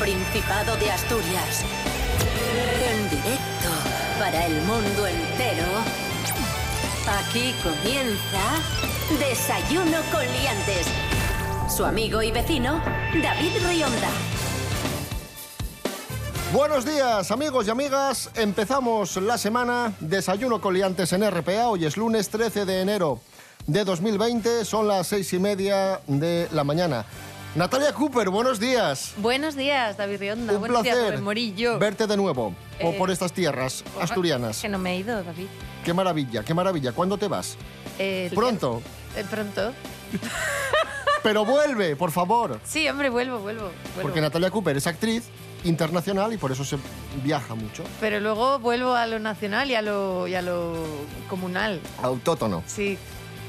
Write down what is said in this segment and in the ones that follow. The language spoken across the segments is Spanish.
Principado de Asturias. En directo para el mundo entero. Aquí comienza Desayuno con Liantes. Su amigo y vecino, David Rionda. Buenos días amigos y amigas, empezamos la semana Desayuno con liantes en RPA, hoy es lunes 13 de enero de 2020, son las seis y media de la mañana. Natalia Cooper, buenos días. Buenos días, David Rionda. Un buenos días, placer Rubén Morillo. verte de nuevo por, Eh, por estas tierras asturianas. Que no me he ido, David. Qué maravilla, qué maravilla. ¿Cuándo te vas? Eh, Pronto. eh, pronto. Pero vuelve, por favor. Sí, hombre, vuelvo, vuelvo. vuelvo. Porque Natalia Cooper es actriz internacional y por eso se viaja mucho. Pero luego vuelvo a lo nacional y a lo, y a lo comunal. Autótono. Sí.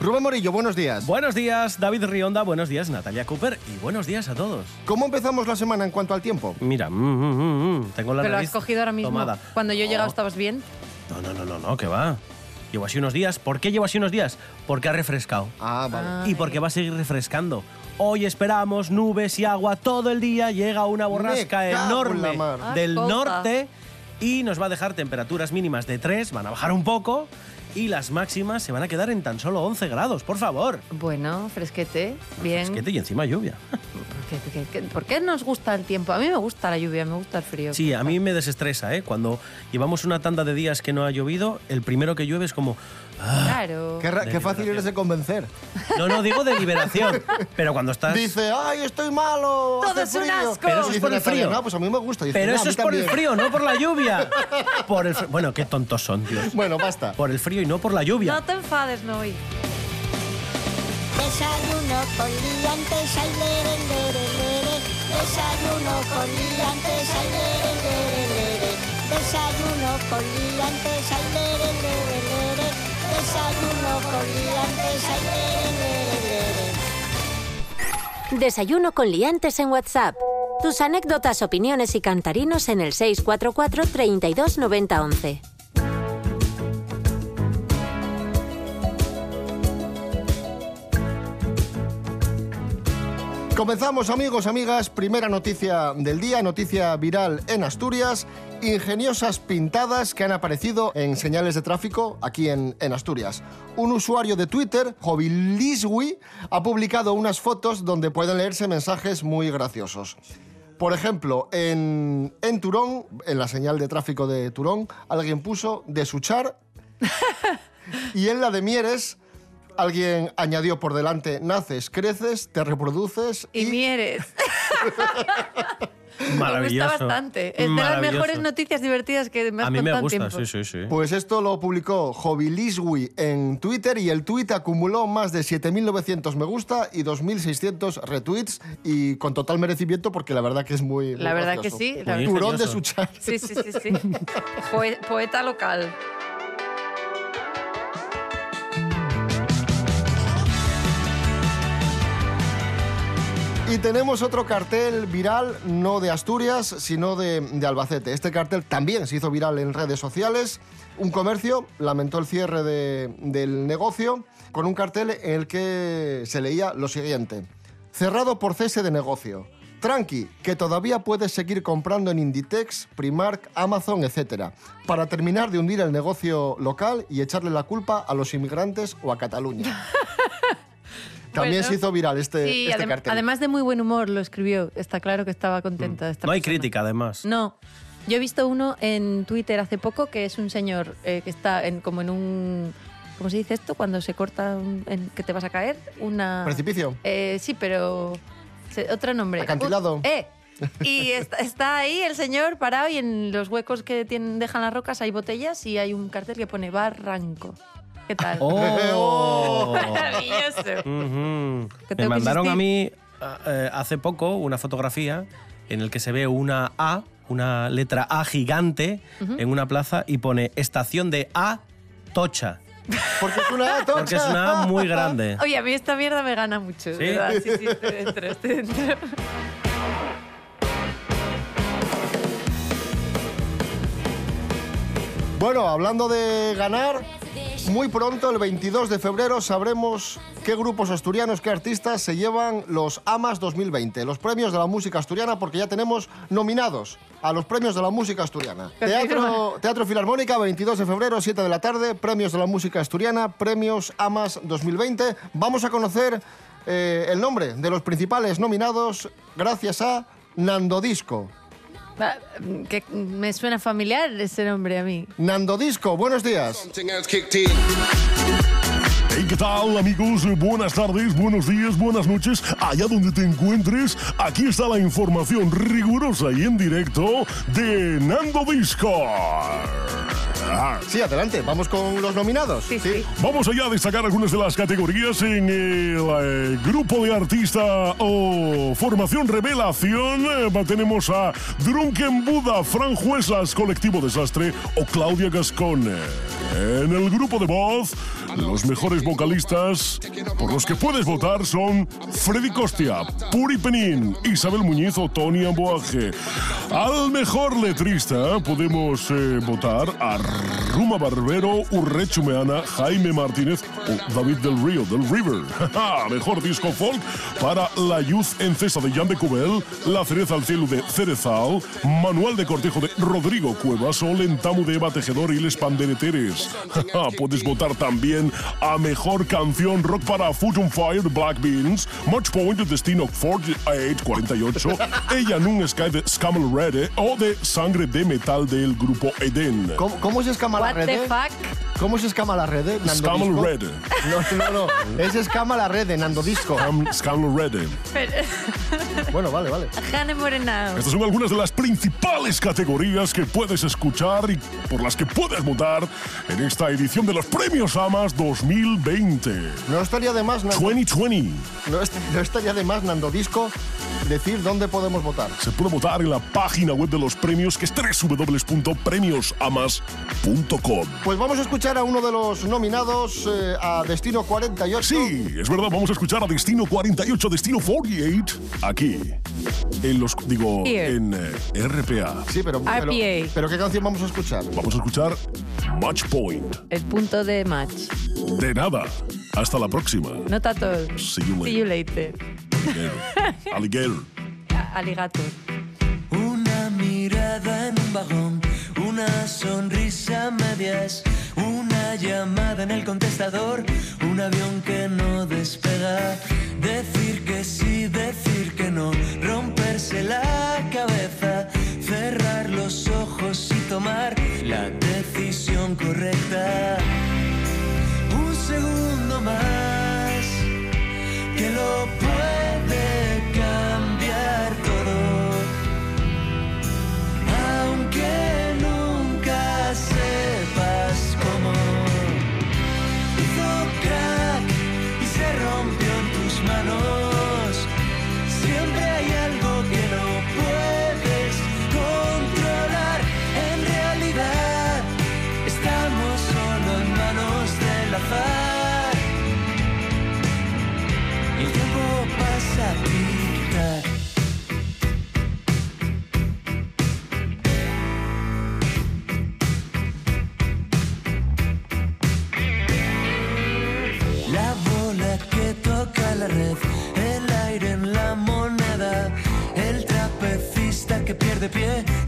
Rubén Morillo, buenos días. Buenos días, David Rionda. Buenos días, Natalia Cooper. Y buenos días a todos. ¿Cómo empezamos la semana en cuanto al tiempo? Mira, mm, mm, mm, mm, tengo la Pero lo has nariz cogido ahora mismo. tomada. Cuando yo he llegado Oh, estabas bien. No, no, no, no, no, que va. Llevo así unos días. ¿Por qué llevo así unos días? Porque ha refrescado. Ah, vale. Ah. Y porque va a seguir refrescando. Hoy esperamos nubes y agua todo el día. Llega una borrasca enorme del norte y nos va a dejar temperaturas mínimas de 3, van a bajar un poco y las máximas se van a quedar en tan solo 11 grados, por favor. Bueno, fresquete. Bien. Fresquete y encima lluvia. ¿Qué- qué- qué- ¿Por qué nos gusta el tiempo? A mí me gusta la lluvia, me gusta el frío. Sí, a mí me desestresa, ¿eh? Cuando llevamos una tanda de días que no ha llovido, el primero que llueve es como... ah. Claro. Qué, fácil eres de convencer. No, no, digo de liberación. Pero cuando estás... Dice, ay, estoy malo. Todo hace es un frío". asco. Pero eso es por el frío. No, pues a mí me gusta. Dice, Pero "No, a eso es por el también". frío, no por la lluvia. Por el fr- Bueno, qué tontos son, Dios. Bueno, basta. Por el frío y no por la lluvia. No te enfades, no hoy. Desayuno con liantes, ay, lere, lere, lere. Desayuno con liantes, ay, lere, lere, lere. Desayuno con liantes, ay, lere, lere, lere. Desayuno con liantes, ay, lere, lere, lere. Desayuno con liantes en WhatsApp. Tus anécdotas, opiniones y cantarinos en el 644 32 90 11. Comenzamos, amigos, amigas. Primera noticia del día, noticia viral en Asturias. Ingeniosas pintadas que han aparecido en señales de tráfico aquí en, en Asturias. Un usuario de Twitter, Joviliswi, ha publicado unas fotos donde pueden leerse mensajes muy graciosos. Por ejemplo, en, en Turón, en la señal de tráfico de Turón, alguien puso de suchar y en la de Mieres, alguien añadió por delante, naces, creces, te reproduces Y Mieres. Me Maravilloso. gusta bastante. Es de las mejores noticias divertidas que me has A mí me gusta, tiempo. sí, sí, sí. Pues esto lo publicó Joviliswi en Twitter y el tweet acumuló más de 7.900 me gusta y 2.600 retweets y con total merecimiento porque la verdad que es muy, muy La verdad gracioso. que sí, la Muy Turón de. Suchar. Sí, sí, sí, sí. Poe- poeta local. Y tenemos otro cartel viral, no de Asturias, sino de, de Albacete. Este cartel también se hizo viral en redes sociales. Un comercio lamentó el cierre de- del negocio con un cartel en el que se leía lo siguiente. Cerrado por cese de negocio. Tranqui, que todavía puedes seguir comprando en Inditex, Primark, Amazon, etc. Para terminar de hundir el negocio local y echarle la culpa a los inmigrantes o a Cataluña. También Bueno. se hizo viral este, Sí, este adem- cartel. además de muy buen humor lo escribió. Está claro que estaba contenta. de esta No hay persona. crítica, además. No. Yo he visto uno en Twitter hace poco que es un señor eh, que está en, como en un... ¿Cómo se dice esto? Cuando se corta un- en, que te vas a caer. Una... Precipicio. Eh, sí, pero... se- otro nombre. Acantilado. Un- ¡Eh! Y está, está ahí el señor parado y en los huecos que tienen, dejan las rocas hay botellas y hay un cartel que pone barranco. ¿Qué tal? ¡Oh! Maravilloso. Ujú. Que Me mandaron a mí eh, hace poco una fotografía en el que se ve una A, una letra A gigante en una plaza y pone estación de A Tocha. Porque es una tocha. Porque es una A muy grande. Oye, a mí esta mierda me gana mucho. ¿Sí? ¿verdad? Sí, sí, estoy dentro, estoy dentro. Bueno, hablando de ganar, Muy pronto, el 22 de febrero, sabremos qué grupos asturianos, qué artistas se llevan los AMAS 2020, los premios de la música asturiana, porque ya tenemos nominados a los premios de la música asturiana. Teatro, Teatro Filarmónica, 22 de febrero, 7 de la tarde, premios de la música asturiana, premios AMAS 2020. Vamos a conocer eh, el nombre de los principales nominados gracias a Nando Disco. Que me suena familiar ese nombre a mí. Nando Disco, buenos días. Hey, ¿Qué tal amigos? Buenas tardes, buenos días, buenas noches. Allá donde te encuentres, aquí está la información rigurosa y en directo de Nando Disco. Sí, adelante, vamos con los nominados. Sí, sí. Vamos allá a destacar algunas de las categorías en el eh, grupo de artista o formación revelación. Eh, tenemos a Drunken Buda, Fran Juesas, Colectivo Desastre o Claudia Gascón. En el grupo de voz, los mejores vocalistas por los que puedes votar son Freddy Costia, Puri Penín, Isabel Muñiz o Tony Amboaje. Al mejor letrista podemos eh, votar a Ruma Barbero, Urrechu Meana, Jaime Martínez o David del Río, del River. mejor disco folk para La Youth en Cesa de Jan de Cubel, La Cereza al Cielo de Cerezal, Manual de Cortejo de Rodrigo Cuevas o Lentamu de Eva Tejedor y Les Pandereteres. Puedes votar también a mejor canción rock para Food on Fire Black Beans, Match Point de Destino 4848, Ella Nun Sky de Scamel Red eh, o de Sangre de Metal del grupo Eden. ¿Cómo, cómo se escama la What red? the fuck? ¿Cómo se escama la red? Nando Scamel Disco? Red. No, no, no. Es escama la red de Nando Disco. Scam- Scamel Red. eh. Bueno, vale, vale. Jane Morenao. Estas son algunas de las principales categorías que puedes escuchar y por las que puedes votar en esta edición de los Premios AMAS 2020. No estaría de más, Nando, 2020. no est- no estaría de más, Nando Disco, decir dónde podemos votar. Se puede votar en la página web de los premios que es www.premiosamas.com. Pues vamos a escuchar a uno de los nominados eh, a Destino 48. Sí, es verdad, vamos a escuchar a Destino 48, Destino 48, aquí. En los, digo, Here. en eh, RPA. Sí, pero, pero, RPA. pero ¿qué canción vamos a escuchar? Vamos a escuchar Match Point. El punto de match. De nada. Hasta la próxima. Nota todo. See you See you later. Alligator. Alligator. Una mirada en un vagón, una sonrisa a medias, una llamada en el contestador, un avión que no despega. Decir que sí, decir que no, romperse la cabeza, cerrar los ojos y tomar la decisión correcta. Un segundo más que lo tus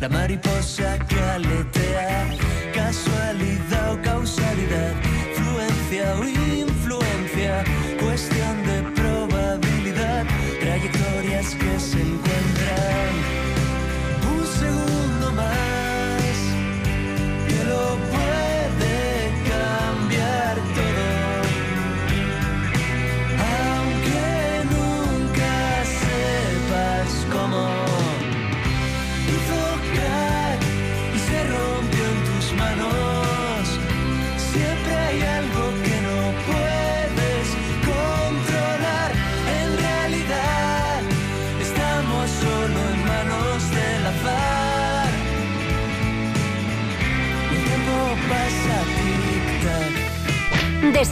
la mariposa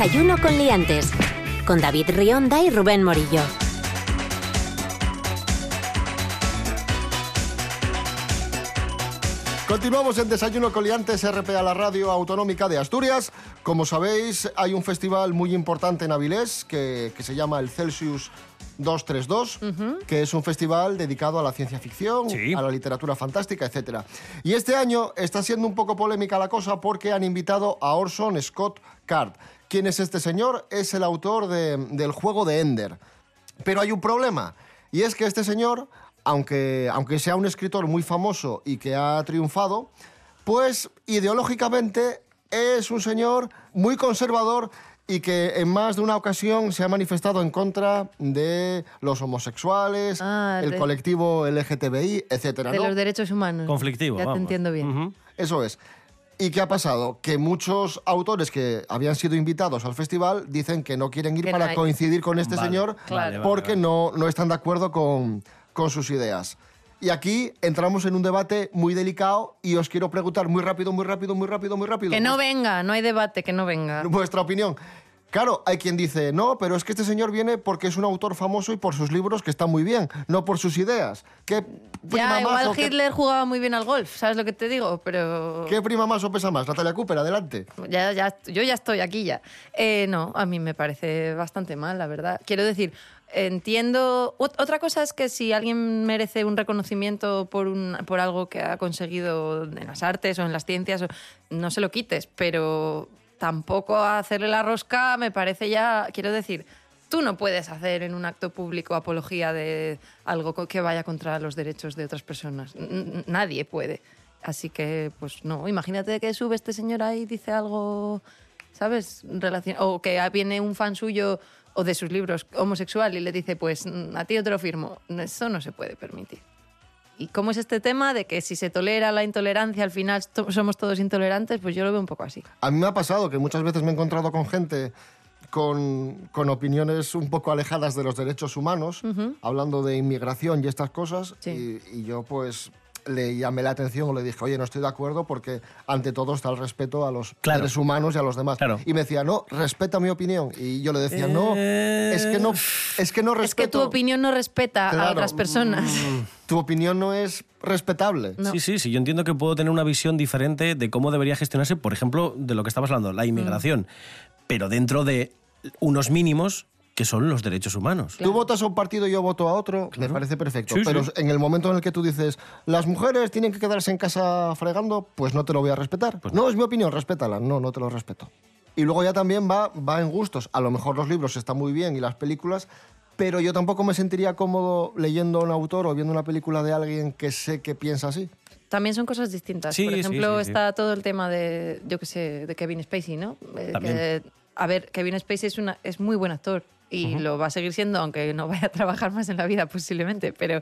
Desayuno con liantes. Con David Rionda y Rubén Morillo. Continuamos en Desayuno Coliantes, RPA, la radio autonómica de Asturias, Como sabéis, hay un festival muy importante en Avilés que, que se llama el Celsius 232, que es un festival dedicado a la ciencia ficción, Sí. a la literatura fantástica, etc. Y este año está siendo un poco polémica la cosa porque han invitado a Orson Scott Card. ¿Quién es este señor? Es el autor de- del juego de Ender. Pero hay un problema, y es que este señor, aunque, aunque sea un escritor muy famoso y que ha triunfado, pues ideológicamente es un señor muy conservador y que en más de una ocasión se ha manifestado en contra de los homosexuales, Ah, el de- colectivo LGTBI, etcétera, De ¿no? los derechos humanos. Conflictivo, Ya vamos. te entiendo bien. Eso es. ¿Y qué ha pasado? Que muchos autores que habían sido invitados al festival dicen que no quieren ir Que no para hay. coincidir con este Vale, señor vale, porque vale. No, no están de acuerdo con, con sus ideas. Y aquí entramos en un debate muy delicado y os quiero preguntar muy rápido, muy rápido, muy rápido, muy rápido. Que no venga, no hay debate, que no venga. Vuestra opinión. Claro, hay quien dice, no, pero es que este señor viene porque es un autor famoso y por sus libros que están muy bien, no por sus ideas. ¿Qué prima Ya, más igual qué- Hitler jugaba muy bien al golf, ¿sabes lo que te digo? Pero... ¿Qué prima más o pesa más? Natalia Cooper, adelante. Ya, ya, yo ya estoy aquí ya. Eh, no, a mí me parece bastante mal, la verdad. Quiero decir, entiendo... ot- Otra cosa es que si alguien merece un reconocimiento por, un, por algo que ha conseguido en las artes o en las ciencias, no se lo quites, pero tampoco hacerle la rosca me parece ya... Quiero decir, tú no puedes hacer en un acto público apología de algo que vaya contra los derechos de otras personas. N- Nadie puede. Así que, pues no, imagínate que sube este señor ahí y dice algo, ¿sabes? Relacion- o que viene un fan suyo o de sus libros homosexual y le dice, pues mm, a ti yo te lo firmo. Eso no se puede permitir. ¿Y cómo es este tema de que si se tolera la intolerancia al final to- somos todos intolerantes? Pues yo lo veo un poco así. A mí me ha pasado que muchas veces me he encontrado con gente con, con opiniones un poco alejadas de los derechos humanos, hablando de inmigración y estas cosas, Sí. y, y yo pues le llamé la atención o le dije, oye, no estoy de acuerdo porque ante todo está el respeto a los Claro. seres humanos y a los demás. Claro. Y me decía, no, respeta mi opinión. Y yo le decía, no, es que no, es que no Es que tu respeto... opinión no respeta a otras personas. mm, Tu opinión no es respetable. No. Sí, sí, sí. Yo entiendo que puedo tener una visión diferente de cómo debería gestionarse, por ejemplo, de lo que estabas hablando, la inmigración, pero dentro de unos mínimos que son los derechos humanos. Tú votas a un partido y yo voto a otro, me parece perfecto. Sí, pero sí. en el momento en el que tú dices, las mujeres tienen que quedarse en casa fregando, pues no te lo voy a respetar. no, es mi opinión, respétala. No, no te lo respeto. Y luego ya también va, va en gustos. A lo mejor los libros están muy bien y las películas, pero yo tampoco me sentiría cómodo leyendo a un autor o viendo una película de alguien que sé que piensa así. También son cosas distintas. Sí, Por ejemplo, sí, sí. está todo el tema de, yo qué sé, de Kevin Spacey, ¿no? Eh, También. que, a ver, Kevin Spacey es, una, es muy buen actor y lo va a seguir siendo, aunque no vaya a trabajar más en la vida posiblemente, pero...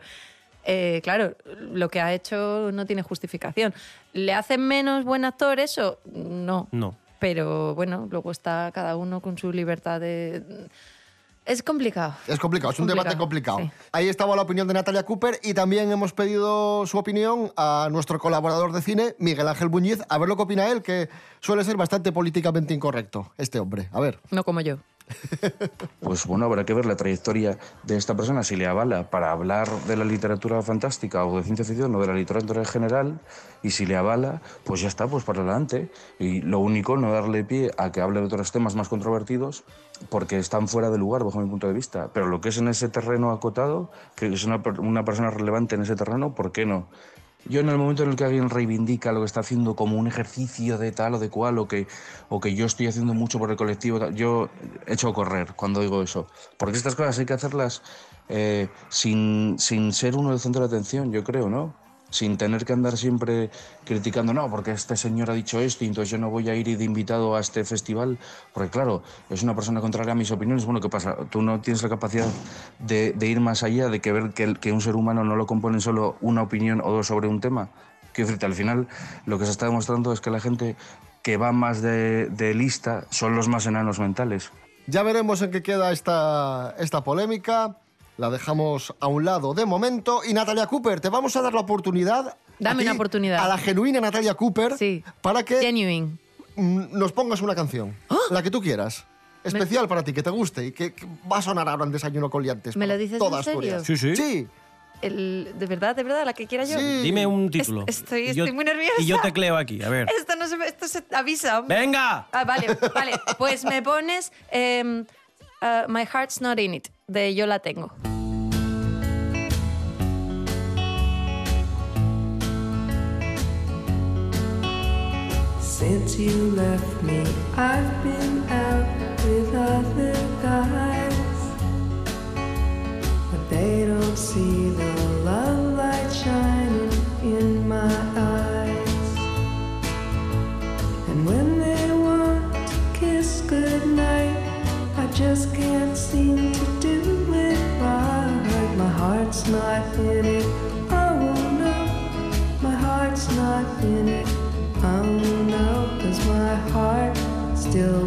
eh, claro, lo que ha hecho no tiene justificación. ¿Le hace menos buen actor eso? No. No. Pero bueno, luego está cada uno con su libertad de... Es complicado. Es complicado, es un debate Complicado, complicado. sí. Ahí estaba la opinión de Natalia Cooper y también hemos pedido su opinión a nuestro colaborador de cine, Miguel Ángel Buñiz, a ver lo que opina él, que suele ser bastante políticamente incorrecto, este hombre. A ver. No como yo. Pues bueno, habrá que ver la trayectoria de esta persona, si le avala para hablar de la literatura fantástica o de ciencia ficción o de la literatura en general, y si le avala, pues ya está, pues para adelante. Y lo único, no darle pie a que hable de otros temas más controvertidos, porque están fuera de lugar, bajo mi punto de vista. Pero lo que es en ese terreno acotado, que es una, una persona relevante en ese terreno, ¿por qué no? Yo en el momento en el que alguien reivindica lo que está haciendo como un ejercicio de tal o de cual, o que, o que yo estoy haciendo mucho por el colectivo, yo echo a correr cuando digo eso. Porque estas cosas hay que hacerlas eh, sin, sin ser uno el centro de atención, yo creo, ¿no? Sin tener que andar siempre criticando, no, porque este señor ha dicho esto y entonces yo no voy a ir de invitado a este festival, porque claro, es una persona contraria a mis opiniones. Bueno, ¿qué pasa? Tú no tienes la capacidad de, ir más allá, de que ver que, un ser humano no lo compone solo una opinión o dos sobre un tema. Quiero decirte, al final lo que se está demostrando es que la gente que va más de, de lista son los más enanos mentales. Ya veremos en qué queda esta, esta polémica. La dejamos a un lado de momento. Y Natalia Cooper, te vamos a dar la oportunidad. Dame a ti, una oportunidad. A la genuina Natalia Cooper. Sí. Para que Genuine. mm, nos pongas una canción. ¡Ah! La que tú quieras. Especial para ti, que te guste y que, que va a sonar ahora en Desayuno con Liantes. ¿Me lo dices toda en serio? Sí, sí. Sí. el, de verdad, de verdad, la que quiera yo. Sí. Dime un título. Es- estoy- yo- estoy muy nerviosa. Y yo tecleo aquí, a ver. Esto no se, me- esto se avisa. hombre. ¡Venga! Ah, vale, vale. Pues me pones em, uh, My Heart's Not In It, de Yo la tengo. Since you left me, I've been out with other guys. But they don't see the love light shining in my eyes. And when they want to kiss goodnight, I just can't seem to do it right. My heart's not in it. Oh no, my heart's not in it. Still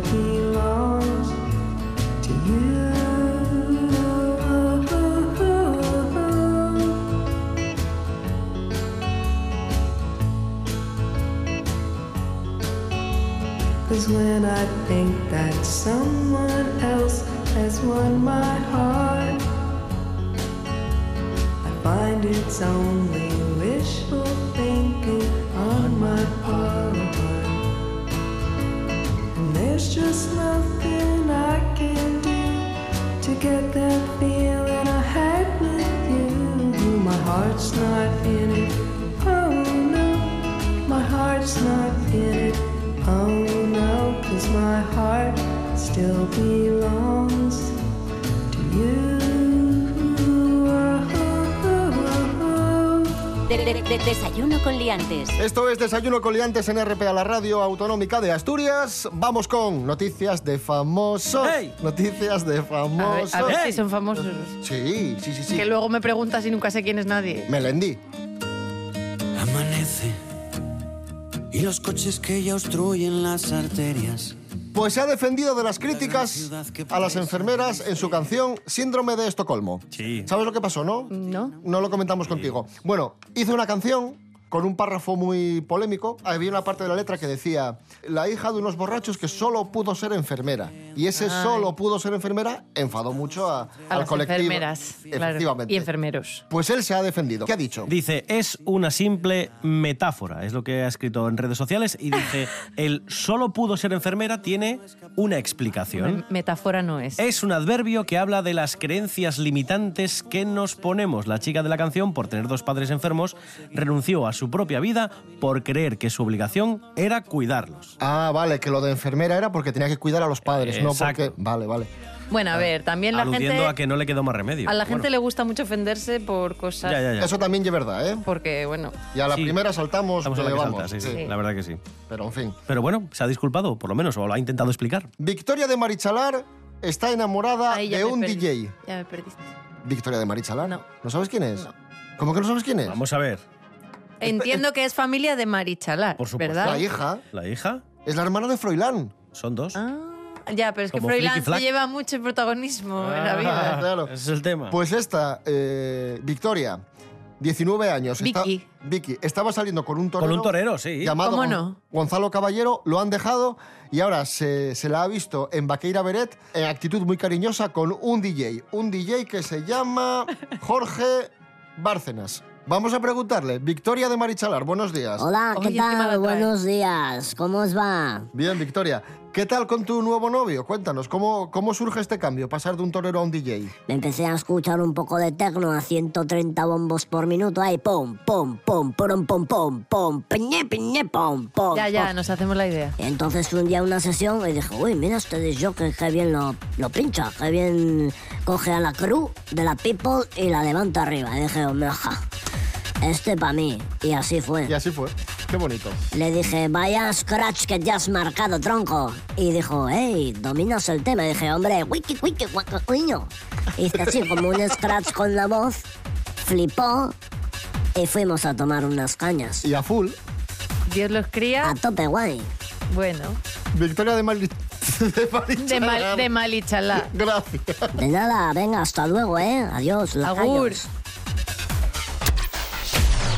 liantes. Esto es Desayuno con Liantes en RPA, la radio autonómica de Asturias. Vamos con noticias de famosos. ¡Hey! Noticias de A ver, famosos. a ver si son famosos. Sí, sí, sí, sí. Que luego me preguntas y nunca sé quién es nadie. Melendi. Amanece y los coches que ya obstruyen las arterias. Pues se ha defendido de las críticas a las enfermeras en su canción Síndrome de Estocolmo. Sí. ¿Sabes lo que pasó, no? ¿No? No lo comentamos contigo. Bueno, hizo una canción con un párrafo muy polémico. Había una parte de la letra que decía la hija de unos borrachos que solo pudo ser enfermera. Y ese Ay. solo pudo ser enfermera enfadó mucho a, A al las colectivo. enfermeras. claro. Efectivamente. Y enfermeros. Pues él se ha defendido. ¿Qué ha dicho? Dice, es una simple metáfora, es lo que ha escrito en redes sociales, y dice, el solo pudo ser enfermera tiene una explicación. Me- Metáfora no es. Es un adverbio que habla de las creencias limitantes que nos ponemos. La chica de la canción, por tener dos padres enfermos, renunció a su propia vida por creer que su obligación era cuidarlos. Ah, vale, que lo de enfermera era porque tenía que cuidar a los padres, no Exacto. porque... Vale, vale. Bueno, a ver, también la Aludiendo gente. a que no le quedó más remedio. A la Bueno, gente le gusta mucho ofenderse por cosas. Ya, ya, ya. Eso también es verdad, ¿eh? Porque, bueno. Y a la Sí. primera saltamos, Estamos a la que vamos. salta, sí, sí, sí. la verdad que sí. Pero en fin. Pero bueno, se ha disculpado, por lo menos, o lo ha intentado explicar. Victoria de Marichalar está enamorada de un perdí. DJ. Ya me perdiste. Victoria de Marichalar. No. ¿No sabes quién es? No. ¿Cómo que no sabes quién es? Vamos a ver. Entiendo que es familia de Marichalar, Por supuesto. ¿verdad? La hija ¿La hija? es la hermana de Froilán. Son dos. Ah, ya, pero es que Como Froilán Flicky se Flack. lleva mucho protagonismo en la Ah, vida. claro. Ese es el tema. Pues esta, eh, Victoria, 19 años. está- Vicky. Vicky, estaba saliendo con un torero. Con un torero, sí. Llamado ¿Cómo Gon- no? Gonzalo Caballero, lo han dejado y ahora se, se la ha visto en Vaqueira Beret en actitud muy cariñosa con un DJ. Un DJ que se llama Jorge Bárcenas. Vamos a preguntarle, Victoria de Marichalar, buenos días. Hola, ¿qué Oye, tal? Buenos días. ¿Cómo os va? Bien, Victoria. ¿Qué tal con tu nuevo novio? Cuéntanos, ¿cómo, cómo surge este cambio, pasar de un torero a un DJ? Me empecé a escuchar un poco de tecno a 130 bombos por minuto. Ahí, pum, pum, pum, pum, pum, pum, pum, piñe, piñe, pum, pum. Ya, ya, nos hacemos la idea. Y Entonces un día a una sesión y dije, uy, mira este disc que qué bien lo, lo pincha, qué bien coge a la crew de la people y la levanta arriba. Y dije, hombre, ja, este para mí. Y así fue. Y así fue. Qué bonito. Le dije, vaya scratch que ya has marcado, tronco. Y dijo, hey, dominas el tema. Y dije, hombre, wiki, wiki, guaca, cuiño. Hice así como un scratch con la voz, flipó y fuimos a tomar unas cañas. Y a full, Dios los cría. A tope guay. Bueno, Victoria de, Mari- de de, mal, de Malichalá. Gracias. De nada, venga, hasta luego, ¿eh? Adiós, Agur.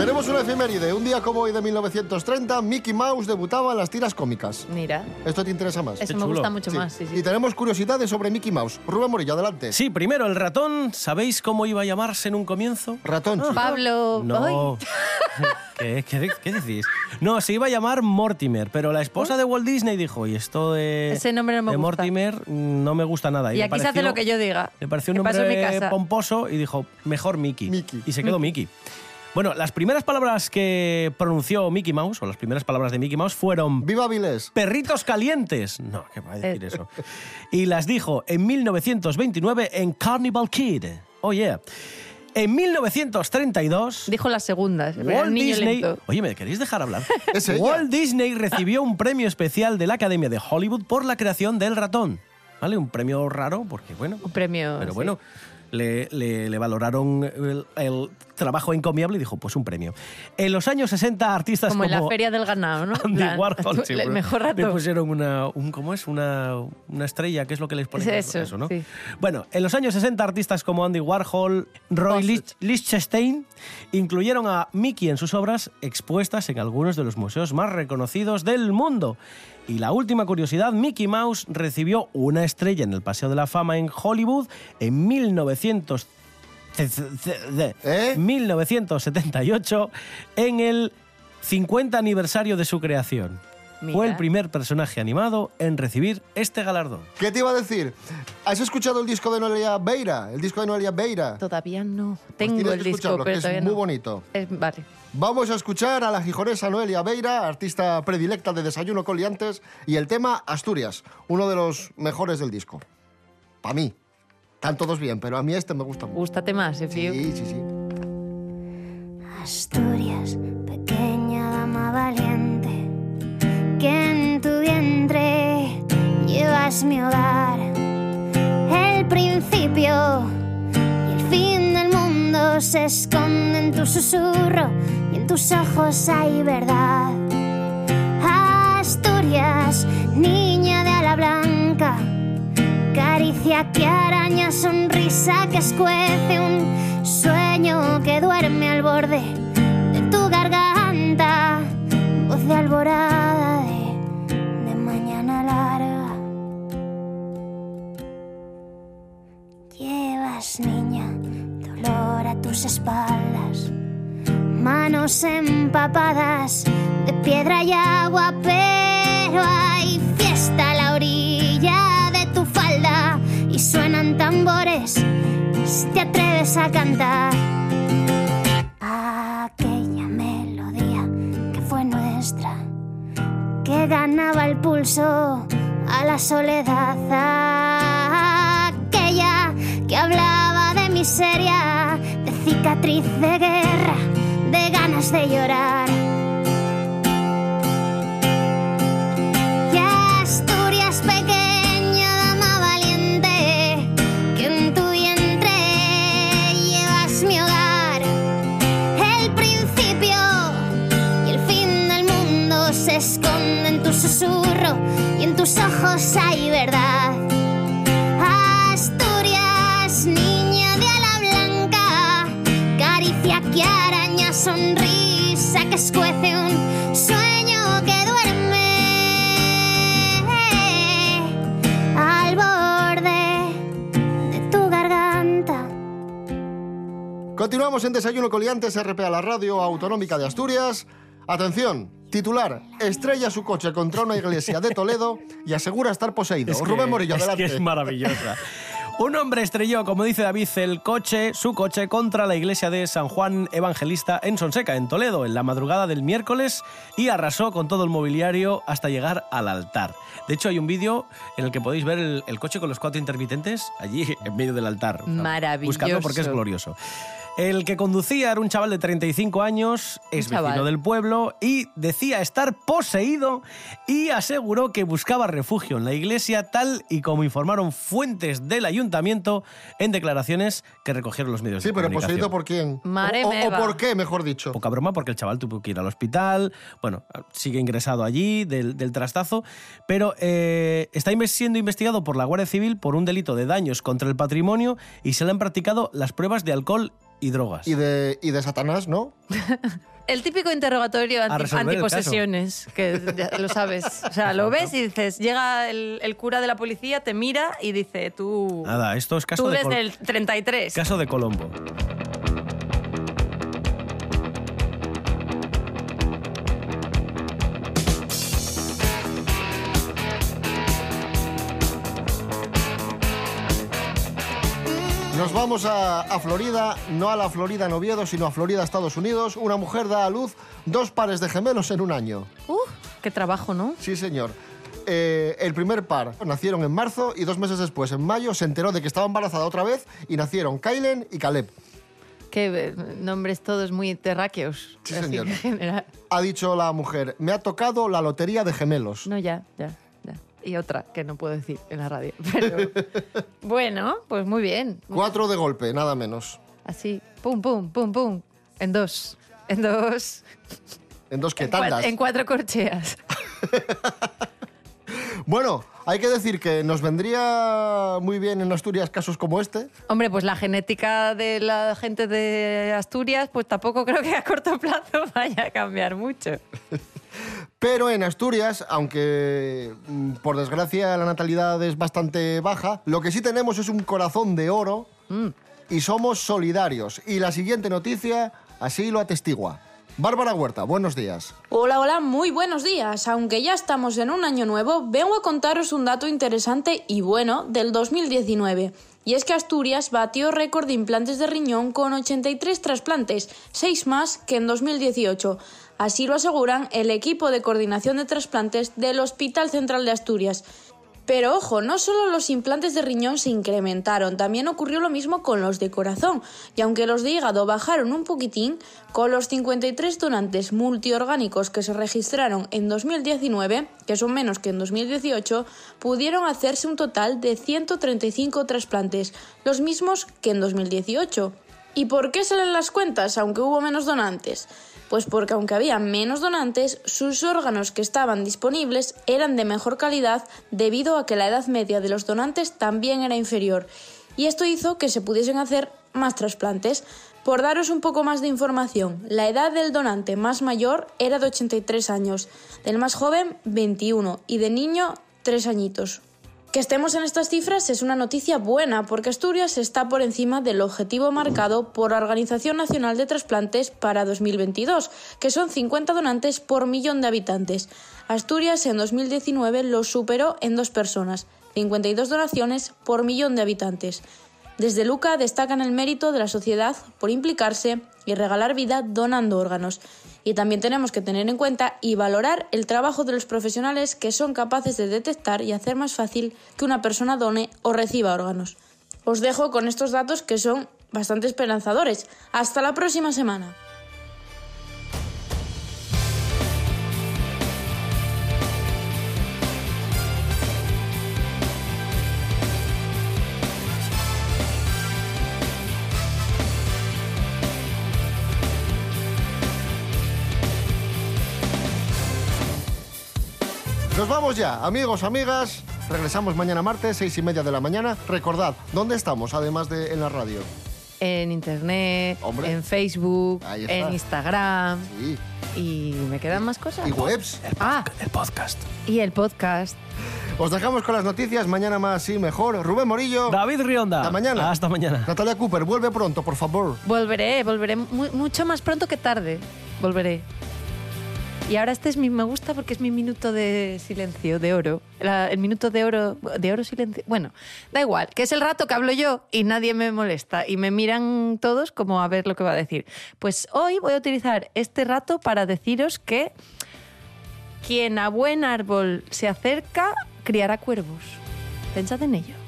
Tenemos una efeméride. Un día como hoy de 1930, Mickey Mouse debutaba en las tiras cómicas. Mira, ¿Esto te interesa más? eso me gusta mucho Sí. más. Sí, sí. Y tenemos curiosidades sobre Mickey Mouse. Rubén Morillo, adelante. Sí, primero el ratón. ¿Sabéis cómo iba a llamarse en un comienzo? Ratón. chico. Pablo. No. ¿Qué, qué, qué decís? No, se iba a llamar Mortimer, pero la esposa de Walt Disney dijo, y esto de, Ese nombre no me de gusta". Mortimer mm, no me gusta nada. Y le aquí se hace pareció- lo que yo diga. Le pareció un ¿Qué pasó en mi nombre pomposo y dijo, mejor Mickey. Mickey. Y se quedó Mickey. Bueno, las primeras palabras que pronunció Mickey Mouse, o las primeras palabras de Mickey Mouse, fueron ¡Viva Vilés! perritos calientes. No, ¿qué va a decir Eh. eso? Y las dijo en 1929 en Carnival Kid. Oh, yeah. En 1932... Dijo las segundas. Walt Disney. lento. Oye, ¿me queréis dejar hablar? Walt Disney recibió un premio especial de la Academia de Hollywood por la creación del ratón. ¿Vale? Un premio raro porque, bueno. Un premio. Pero sí. bueno, le, le- le valoraron el, el trabajo encomiable y dijo, pues un premio. En los años 60, artistas Como como, en la feria del ganado, ¿no? Andy Warhol, sí, el bueno, mejor Le rato. pusieron una, un, ¿cómo es? Una, una estrella, que es lo que les ponen. Es eso, ¿no? sí. Bueno, en los años 60, artistas como Andy Warhol, Roy Lich- Lichtenstein, incluyeron a Mickey en sus obras expuestas en algunos de los museos más reconocidos del mundo. Y la última curiosidad, Mickey Mouse recibió una estrella en el Paseo de la Fama en Hollywood en 1900 ¿Eh? 1978 en el 50 aniversario de su creación. Mira. Fue el primer personaje animado en recibir este galardón. ¿Qué te iba a decir? ¿Has escuchado el disco de Noelia Beira? El disco de Noelia Beira. Todavía no. Pues Tengo el que disco, pero que es muy no. bonito. Eh, vale. Vamos a escuchar a la gijonesa Noelia Beira, artista predilecta de Desayuno con Liantes, y el tema Asturias, uno de los mejores del disco. Para mí. Están todos bien, pero a mí este me gusta mucho. Gústate más, eh. Sí, sí, sí. Asturias, pequeña dama valiente, que en tu vientre llevas mi hogar. El principio y el fin del mundo se esconden en tu susurro y en tus ojos hay verdad. Asturias, niña de ala blanca, caricia que araña, sonrisa que escuece, un sueño que duerme al borde de tu garganta, voz de alborada de, de mañana larga. Llevas, niña, dolor a tus espaldas, manos empapadas de piedra y agua, pero hay suenan tambores te atreves a cantar aquella melodía que fue nuestra, que ganaba el pulso a la soledad, aquella que hablaba de miseria, de cicatriz de guerra, de ganas de llorar. Se esconde en tu susurro y en tus ojos hay verdad. Asturias, niña de ala blanca, caricia que araña, sonrisa que escuece un sueño que duerme al borde de tu garganta. Continuamos en Desayuno Coliantes, RPA, la radio autonómica de Asturias. Atención, titular, estrella su coche contra una iglesia de Toledo y asegura estar poseído. Es que- Rubén Morillo, es adelante. que es maravillosa. Un hombre estrelló, como dice David, el coche, su coche, contra la iglesia de San Juan Evangelista en Sonseca, en Toledo, en la madrugada del miércoles y arrasó con todo el mobiliario hasta llegar al altar. De hecho, hay un vídeo en el que podéis ver el, el coche con los cuatro intermitentes allí en medio del altar. Maravilloso. Buscadlo porque es glorioso. El que conducía era un chaval de 35 años, es vecino del pueblo y decía estar poseído y aseguró que buscaba refugio en la iglesia tal y como informaron fuentes del ayuntamiento en declaraciones que recogieron los medios Sí, de pero comunicación. poseído por quién. Mare o, o- o meva. por qué, mejor dicho. Poca broma porque el chaval tuvo que ir al hospital, bueno, sigue ingresado allí del, del trastazo, pero eh, está siendo investigado por la Guardia Civil por un delito de daños contra el patrimonio y se le han practicado las pruebas de alcohol Y drogas. y de, y de Satanás, ¿no? El típico interrogatorio anti, antiposesiones, que ya lo sabes. O sea, lo ves y dices, llega el, el cura de la policía, te mira y dice, tú, Nada, esto es caso tú de, desde Col- el 33. caso de Colombo. Nos vamos a, a Florida, no a la Florida en Oviedo, sino a Florida, Estados Unidos. Una mujer da a luz dos pares de gemelos en un año. Uf, qué trabajo, ¿no? Sí, señor. Eh, el primer par nacieron en marzo y dos meses después, en mayo, se enteró de que estaba embarazada otra vez y nacieron Kylen y Caleb. Qué eh, nombres todos muy terráqueos. Sí, señor. en general. Ha dicho la mujer, me ha tocado la lotería de gemelos. No, ya, ya. Y otra que no puedo decir en la radio. Pero bueno, pues muy bien. Cuatro de golpe, nada menos. Así, pum, pum, pum, pum. En dos. En dos. En dos que En, cua- tandas. en cuatro corcheas. Bueno, hay que decir que nos vendría muy bien en Asturias casos como este. Hombre, pues la genética de la gente de Asturias, pues tampoco creo que a corto plazo vaya a cambiar mucho. Pero en Asturias, aunque por desgracia la natalidad es bastante baja, lo que sí tenemos es un corazón de oro y somos solidarios. Y la siguiente noticia así lo atestigua. Bárbara Huerta, buenos días. Hola, hola, muy buenos días. Aunque ya estamos en un año nuevo, vengo a contaros un dato interesante y bueno del 2019. Y es que Asturias batió récord de implantes de riñón con 83 trasplantes, 6 más que en 2018. Así lo aseguran el equipo de coordinación de trasplantes del Hospital Central de Asturias. Pero ojo, no solo los implantes de riñón se incrementaron, también ocurrió lo mismo con los de corazón. Y aunque los de hígado bajaron un poquitín, con los 53 donantes multiorgánicos que se registraron en 2019, que son menos que en 2018, pudieron hacerse un total de 135 trasplantes, los mismos que en 2018. ¿Y por qué salen las cuentas aunque hubo menos donantes? Pues porque aunque había menos donantes, sus órganos que estaban disponibles eran de mejor calidad debido a que la edad media de los donantes también era inferior. Y esto hizo que se pudiesen hacer más trasplantes. Por daros un poco más de información, la edad del donante más mayor era de 83 años, del más joven 21 y de niño 3 añitos. Que estemos en estas cifras es una noticia buena porque Asturias está por encima del objetivo marcado por la Organización Nacional de Trasplantes para 2022, que son 50 donantes por millón de habitantes. Asturias en 2019 lo superó en dos personas, 52 donaciones por millón de habitantes. Desde Luca destacan el mérito de la sociedad por implicarse y regalar vida donando órganos. Y también tenemos que tener en cuenta y valorar el trabajo de los profesionales que son capaces de detectar y hacer más fácil que una persona done o reciba órganos. Os dejo con estos datos que son bastante esperanzadores. Hasta la próxima semana. Vamos ya, amigos, amigas. Regresamos mañana martes, seis y media de la mañana. Recordad, ¿dónde estamos, además de en la radio? En internet, Hombre. en Facebook, en Instagram. Sí. Y me quedan más cosas. Y webs. Ah, El podcast. y el podcast. Os dejamos con las noticias, mañana más y mejor. Rubén Morillo. David Rionda. Hasta mañana. Hasta mañana. Natalia Cooper, vuelve pronto, por favor. Volveré, volveré mu- mucho más pronto que tarde. Volveré. Y ahora este es mi me gusta porque es mi minuto de silencio, de oro. El minuto de oro, de oro silencio. Bueno, da igual, que es el rato que hablo yo y nadie me molesta y me miran todos como a ver lo que va a decir. Pues hoy voy a utilizar este rato para deciros que quien a buen árbol se acerca criará cuervos. Pensad en ello.